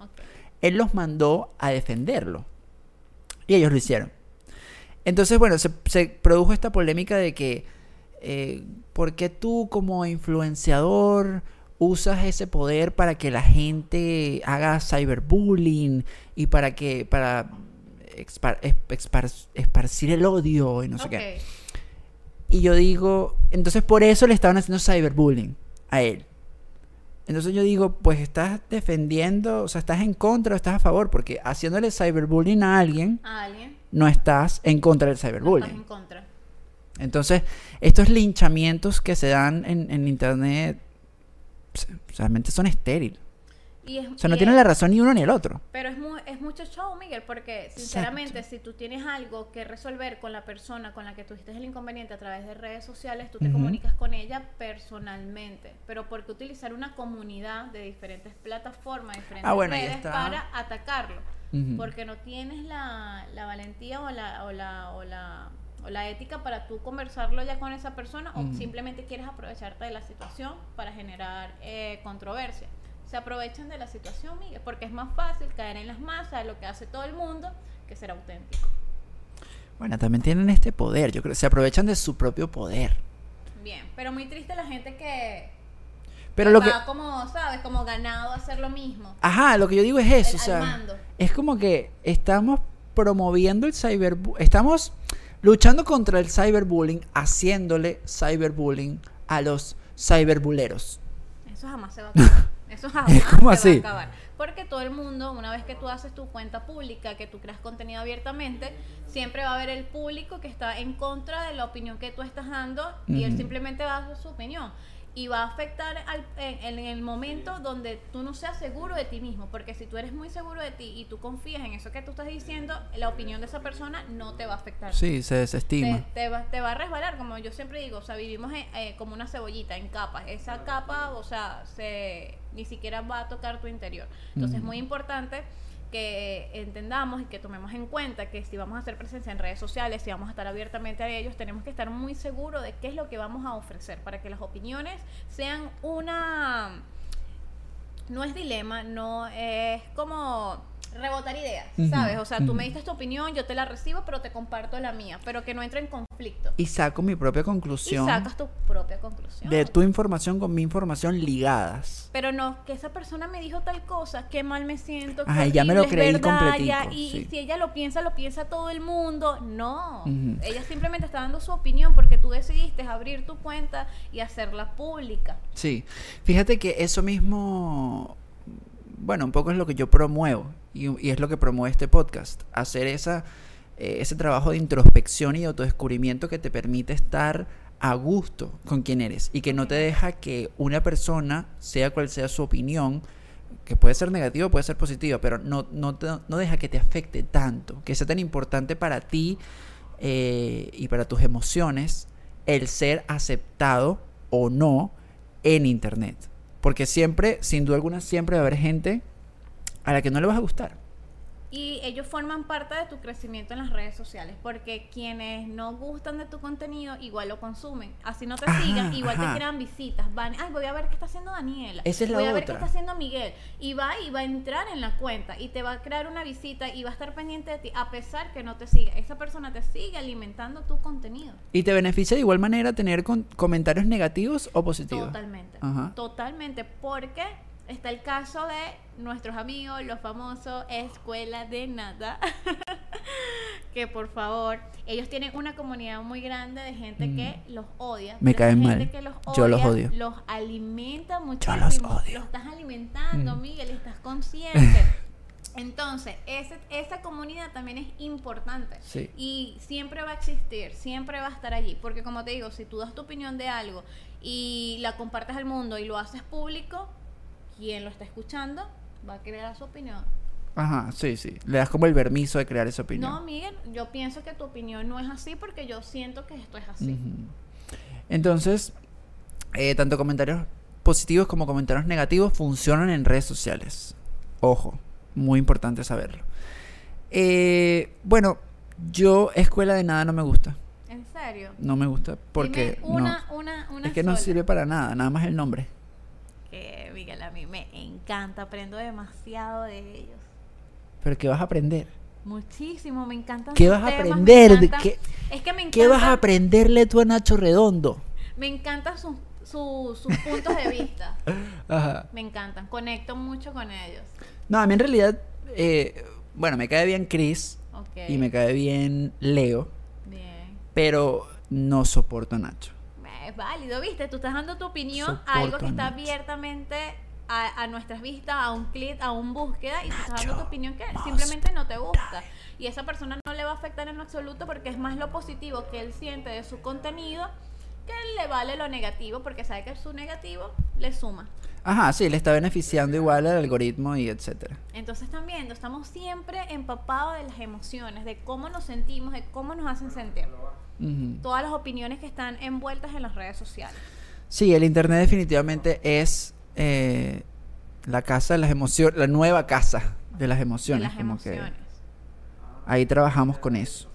Él los mandó a defenderlo. Y ellos lo hicieron. Entonces, bueno, se, se produjo esta polémica de que, eh, ¿por qué tú como influenciador usas ese poder para que la gente haga cyberbullying y para que, para expar- es- expar- esparcir el odio y no sé qué? Y yo digo, entonces por eso le estaban haciendo cyberbullying a él. Entonces yo digo, pues estás defendiendo, o sea, estás en contra o estás a favor, porque haciéndole cyberbullying a alguien, A alguien. no estás en contra del No estás cyberbullying. en contra. Entonces, estos linchamientos que se dan en, en internet pues, realmente son estériles. Y es, O sea, no tienen la razón ni uno ni el otro. Pero es, mu- es mucho show, Miguel, porque sinceramente, si tú tienes algo que resolver con la persona con la que tuviste el inconveniente a través de redes sociales, tú te comunicas con ella personalmente. Pero ¿por qué utilizar una comunidad de diferentes plataformas, diferentes Ah, bueno, redes para atacarlo? Porque no tienes la, la valentía o la, o, la, o, la, o la ética para tú conversarlo ya con esa persona o simplemente quieres aprovecharte de la situación para generar eh, controversia. Se aprovechan de la situación, Miguel, porque es más fácil caer en las masas de lo que hace todo el mundo que ser auténtico. Bueno, también tienen este poder, yo creo, se aprovechan de su propio poder. Bien, pero muy triste la gente que, Pero lo que... va como, ¿sabes? Como ganado a hacer lo mismo. Ajá, lo que yo digo es eso, El- o sea, mando. es como que estamos promoviendo el cyberbullying, estamos luchando contra el cyberbullying, haciéndole cyberbullying a los cyberbuleros. Eso jamás se va a. Eso jamás ¿Cómo se así? va a acabar. Porque todo el mundo, una vez que tú haces tu cuenta pública, que tú creas contenido abiertamente, siempre va a haber el público que está en contra de la opinión que tú estás dando y él simplemente va a dar su opinión. Y va a afectar al- en, en el momento donde tú no seas seguro de ti mismo. Porque si tú eres muy seguro de ti y tú confías en eso que tú estás diciendo, la opinión de esa persona no te va a afectar Sí, se desestima. te, te va, te va a resbalar, como yo siempre digo, o sea, vivimos en- eh, como una cebollita en capas. Esa capa, o sea, se, ni siquiera va a tocar tu interior. Entonces es muy importante que entendamos y que tomemos en cuenta que si vamos a hacer presencia en redes sociales, si vamos a estar abiertamente a ellos, tenemos que estar muy seguros de qué es lo que vamos a ofrecer para que las opiniones sean una... No es dilema, no es como rebotar ideas, ¿sabes? O sea, tú me diste tu opinión, yo te la recibo, pero te comparto la mía, pero que no entre en conflicto. Y saco mi propia Y conclusión sacas tu propia conclusión. de tu información con mi información ligadas. Pero no, que esa persona me dijo tal cosa, qué mal me siento. qué Ajá, y ya me lo creí ya, y, sí. y si ella lo piensa, lo piensa todo el mundo. No. Ella simplemente está dando su opinión porque tú decidiste abrir tu cuenta y hacerla pública. Sí, fíjate que eso mismo, bueno, un poco es lo que yo promuevo y, y es lo que promueve este podcast, hacer esa, eh, ese trabajo de introspección y de autodescubrimiento que te permite estar a gusto con quien eres y que no te deja que una persona, sea cual sea su opinión, que puede ser negativa, puede ser positiva, pero no, no, te- no deja que te afecte tanto, que sea tan importante para ti eh, y para tus emociones el ser aceptado o no en internet. Porque siempre, sin duda alguna, siempre va a haber gente a la que no le vas a gustar. Y ellos forman parte de tu crecimiento en las redes sociales, porque quienes no gustan de tu contenido igual lo consumen. Así no te Ajá, sigan, igual ajá. te crean visitas. Van, ay, voy a ver qué está haciendo Daniela. Esa es la voy a ver qué está haciendo Miguel. Y va y va a entrar en la cuenta y te va a crear una visita y va a estar pendiente de ti, a pesar que no te siga. Esa persona te sigue alimentando tu contenido. Y te beneficia de igual manera tener con- comentarios negativos o positivos. Totalmente. Ajá. Totalmente. Porque está el caso de nuestros amigos, los famosos Escuela de Nada. que por favor, ellos tienen una comunidad muy grande de gente que los odia. Mm. Me caen gente mal. que los Yo los odio. Los alimenta Yo muchísimo. los odio. Los estás alimentando, Mm. Miguel, estás consciente. Entonces, ese- esa comunidad también es importante. Sí. Y siempre va a existir, siempre va a estar allí. Porque como te digo, si tú das tu opinión de algo y la compartes al mundo y lo haces público, quien lo está escuchando va a crear su opinión. Ajá, sí, sí. Le das como el permiso de crear esa opinión. No, Miguel, yo pienso que tu opinión no es así porque yo siento que esto es así. Entonces, eh, tanto comentarios positivos como comentarios negativos funcionan en redes sociales. Ojo, muy importante saberlo. Eh, bueno, yo escuela de nada no me gusta. ¿En serio? No me gusta porque Dime una, no, una, una es que no sirve para nada, nada más el nombre. Mí me encanta, aprendo demasiado de ellos. Pero ¿qué vas a aprender? Muchísimo, me encantan ¿Qué sus vas a temas, aprender? ¿De encanta- qué- es que me encanta, ¿Qué vas a aprenderle tú a Nacho Redondo? Me encantan sus, su- sus puntos de vista. Ajá. Me encantan, conecto mucho con ellos. No, a mí en realidad, eh, bueno, me cae bien Chris Ok. y me cae bien Leo, Bien. pero no soporto a Nacho. Es válido, ¿viste? Tú estás dando tu opinión Soporto a algo que está abiertamente a, a nuestras vistas, a un clic, a un búsqueda, y tú estás dando tu opinión que simplemente no te gusta. Y esa persona no le va a afectar en lo absoluto porque es más lo positivo que él siente de su contenido que le vale lo negativo porque sabe que su negativo le suma. Ajá, sí, le está beneficiando igual al algoritmo y etcétera. Entonces también estamos siempre empapados de las emociones, de cómo nos sentimos, de cómo nos hacen sentir. Todas las opiniones que están envueltas en las redes sociales. Sí, el internet definitivamente es eh, la casa de las emociones, la nueva casa de las de emociones. las como que emociones. ahí trabajamos con eso.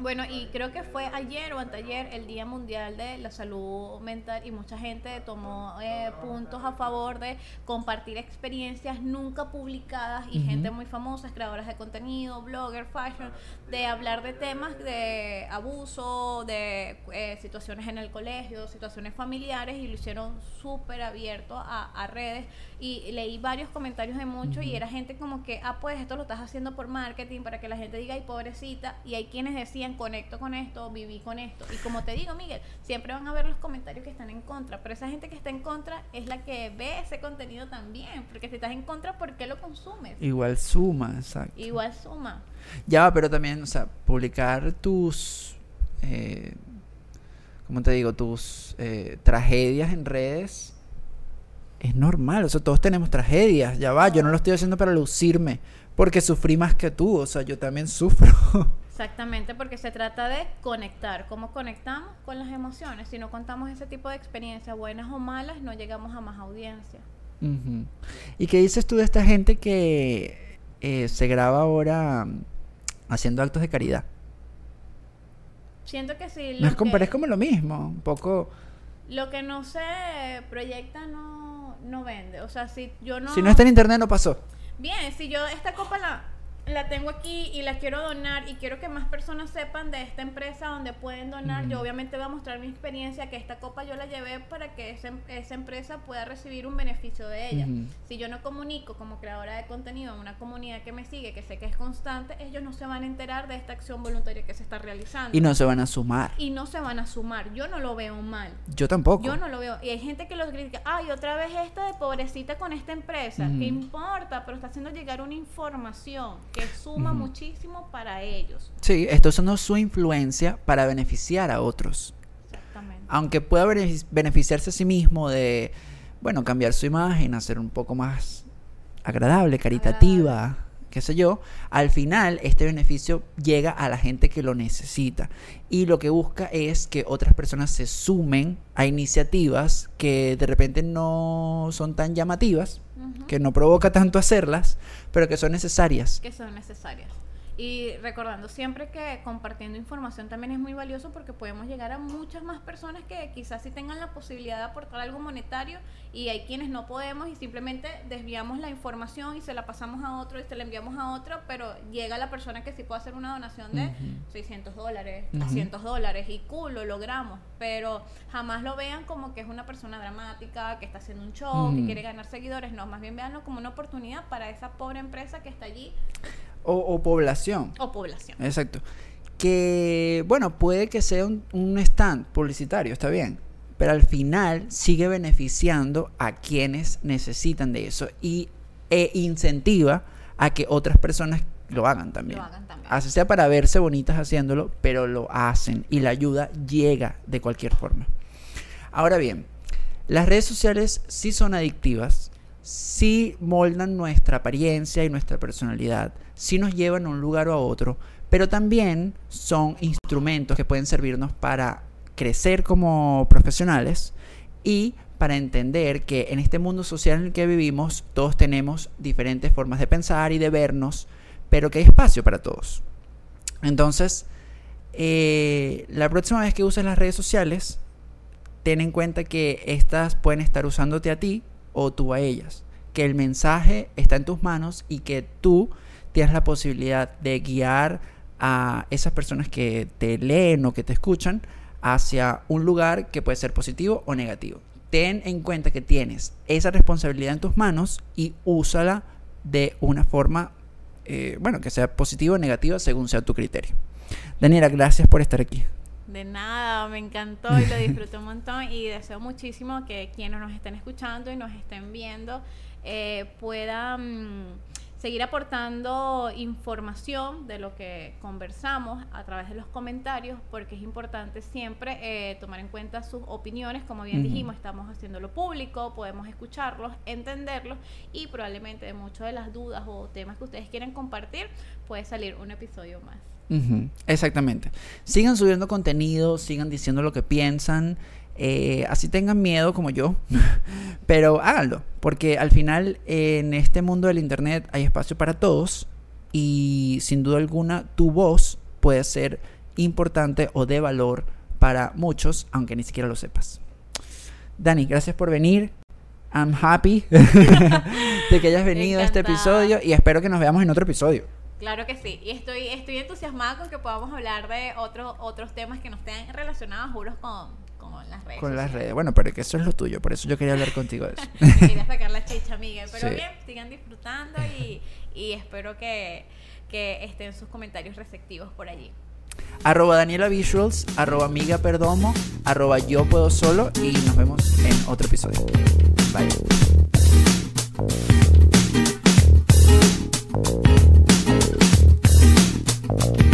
Bueno, y creo que fue ayer o anteayer el Día Mundial de la Salud Mental y mucha gente tomó eh, puntos a favor de compartir experiencias nunca publicadas y gente muy famosa, creadoras de contenido, blogger, fashion, de hablar de temas de abuso, de eh, situaciones en el colegio, situaciones familiares y lo hicieron súper abierto a, a redes. Y leí varios comentarios de muchos y era gente como que, ah, pues esto lo estás haciendo por marketing para que la gente diga, ay, pobrecita, y hay quienes decían, conecto con esto, viví con esto. Y como te digo, Miguel, siempre van a ver los comentarios que están en contra, pero esa gente que está en contra es la que ve ese contenido también, porque si estás en contra, ¿por qué lo consumes? Igual suma, exacto. Igual suma. Ya va, pero también, o sea, publicar tus, eh, ¿cómo te digo? Tus eh, tragedias en redes es normal. O sea, todos tenemos tragedias. Ya va, yo no lo estoy haciendo para lucirme, porque sufrí más que tú. O sea, yo también sufro. Exactamente, porque se trata de conectar. ¿Cómo conectamos con las emociones? Si no contamos ese tipo de experiencias, buenas o malas, no llegamos a más audiencia. ¿Y qué dices tú de esta gente que eh, se graba ahora mm, haciendo actos de caridad? Siento que si No es que, es como lo mismo, un poco... lo que no se proyecta no, no vende. O sea, si yo no... Si no está en internet no pasó. Bien, si yo esta copa la, la tengo aquí y la quiero donar y quiero que más personas sepan de esta empresa donde pueden donar, yo obviamente voy a mostrar mi experiencia, que esta copa yo la llevé para que esa, em- esa empresa pueda recibir un beneficio de ella. Si yo no comunico como creadora de contenido a una comunidad que me sigue, que sé que es constante, ellos no se van a enterar de esta acción voluntaria que se está realizando. Y no se van a sumar. Y no se van a sumar. Yo no lo veo mal. Yo tampoco. Yo no lo veo. Y hay gente que lo critica. Ay, otra vez esta de pobrecita con esta empresa. Ujú. ¿Qué importa? Pero está haciendo llegar una información que suma muchísimo para ellos. Sí, está usando su influencia para beneficiar a otros. Exactamente. Aunque pueda benefic- beneficiarse a sí mismo de, bueno, cambiar su imagen, hacer un poco más agradable, caritativa, qué sé yo, al final este beneficio llega a la gente que lo necesita. Y lo que busca es que otras personas se sumen a iniciativas que de repente no son tan llamativas, que no provoca tanto hacerlas, pero que son necesarias. que son necesarias. Y recordando siempre que compartiendo información también es muy valioso porque podemos llegar a muchas más personas que quizás sí tengan la posibilidad de aportar algo monetario y hay quienes no podemos y simplemente desviamos la información y se la pasamos a otro y se la enviamos a otro, pero llega la persona que sí puede hacer una donación de Ujú. 600 dólares, Ujú. 300 dólares y cool, lo logramos, pero jamás lo vean como que es una persona dramática, que está haciendo un show, que quiere ganar seguidores, no, más bien veanlo como una oportunidad para esa pobre empresa que está allí O, o población. o población. Exacto. Que, bueno, puede que sea un, un stand publicitario, está bien. Pero al final sigue beneficiando a quienes necesitan de eso y e incentiva a que otras personas lo hagan también. Lo hagan también. Así sea para verse bonitas haciéndolo, pero lo hacen y la ayuda llega de cualquier forma. Ahora bien, las redes sociales sí son adictivas, sí moldan nuestra apariencia y nuestra personalidad, sí nos llevan a un lugar o a otro, pero también son instrumentos que pueden servirnos para crecer como profesionales y para entender que en este mundo social en el que vivimos todos tenemos diferentes formas de pensar y de vernos, pero que hay espacio para todos. Entonces, eh, la próxima vez que uses las redes sociales, ten en cuenta que estas pueden estar usándote a ti o tú a ellas. Que el mensaje está en tus manos y que tú tienes la posibilidad de guiar a esas personas que te leen o que te escuchan hacia un lugar que puede ser positivo o negativo. Ten en cuenta que tienes esa responsabilidad en tus manos y úsala de una forma, eh, bueno, que sea positiva o negativa según sea tu criterio. Daniela, gracias por estar aquí. De nada, me encantó y lo disfruté un montón y deseo muchísimo que quienes nos estén escuchando y nos estén viendo eh, puedan seguir aportando información de lo que conversamos a través de los comentarios porque es importante siempre eh, tomar en cuenta sus opiniones, como bien dijimos, estamos haciéndolo público, podemos escucharlos, entenderlos y probablemente de muchas de las dudas o temas que ustedes quieran compartir puede salir un episodio más. Ujú, Exactamente. Sigan subiendo contenido, sigan diciendo lo que piensan, eh, así tengan miedo como yo, pero háganlo, porque al final en este mundo del Internet hay espacio para todos y sin duda alguna tu voz puede ser importante o de valor para muchos, aunque ni siquiera lo sepas. Dani, gracias por venir. I'm happy de que hayas venido a este episodio y espero que nos veamos en otro episodio. Claro que sí, y estoy, estoy entusiasmada con que podamos hablar de otros otros temas que no estén relacionados, juros, con, con las redes. Con las redes. Bueno, pero que eso es lo tuyo, por eso yo quería hablar contigo de eso. Quería sacar la chicha, Miguel. Pero Sí. bien, sigan disfrutando y, y espero que, que estén sus comentarios receptivos por allí. arroba Daniela Visuals, arroba Amiga Perdomo, arroba Yo Puedo Solo y nos vemos en otro episodio. Bye. Bye.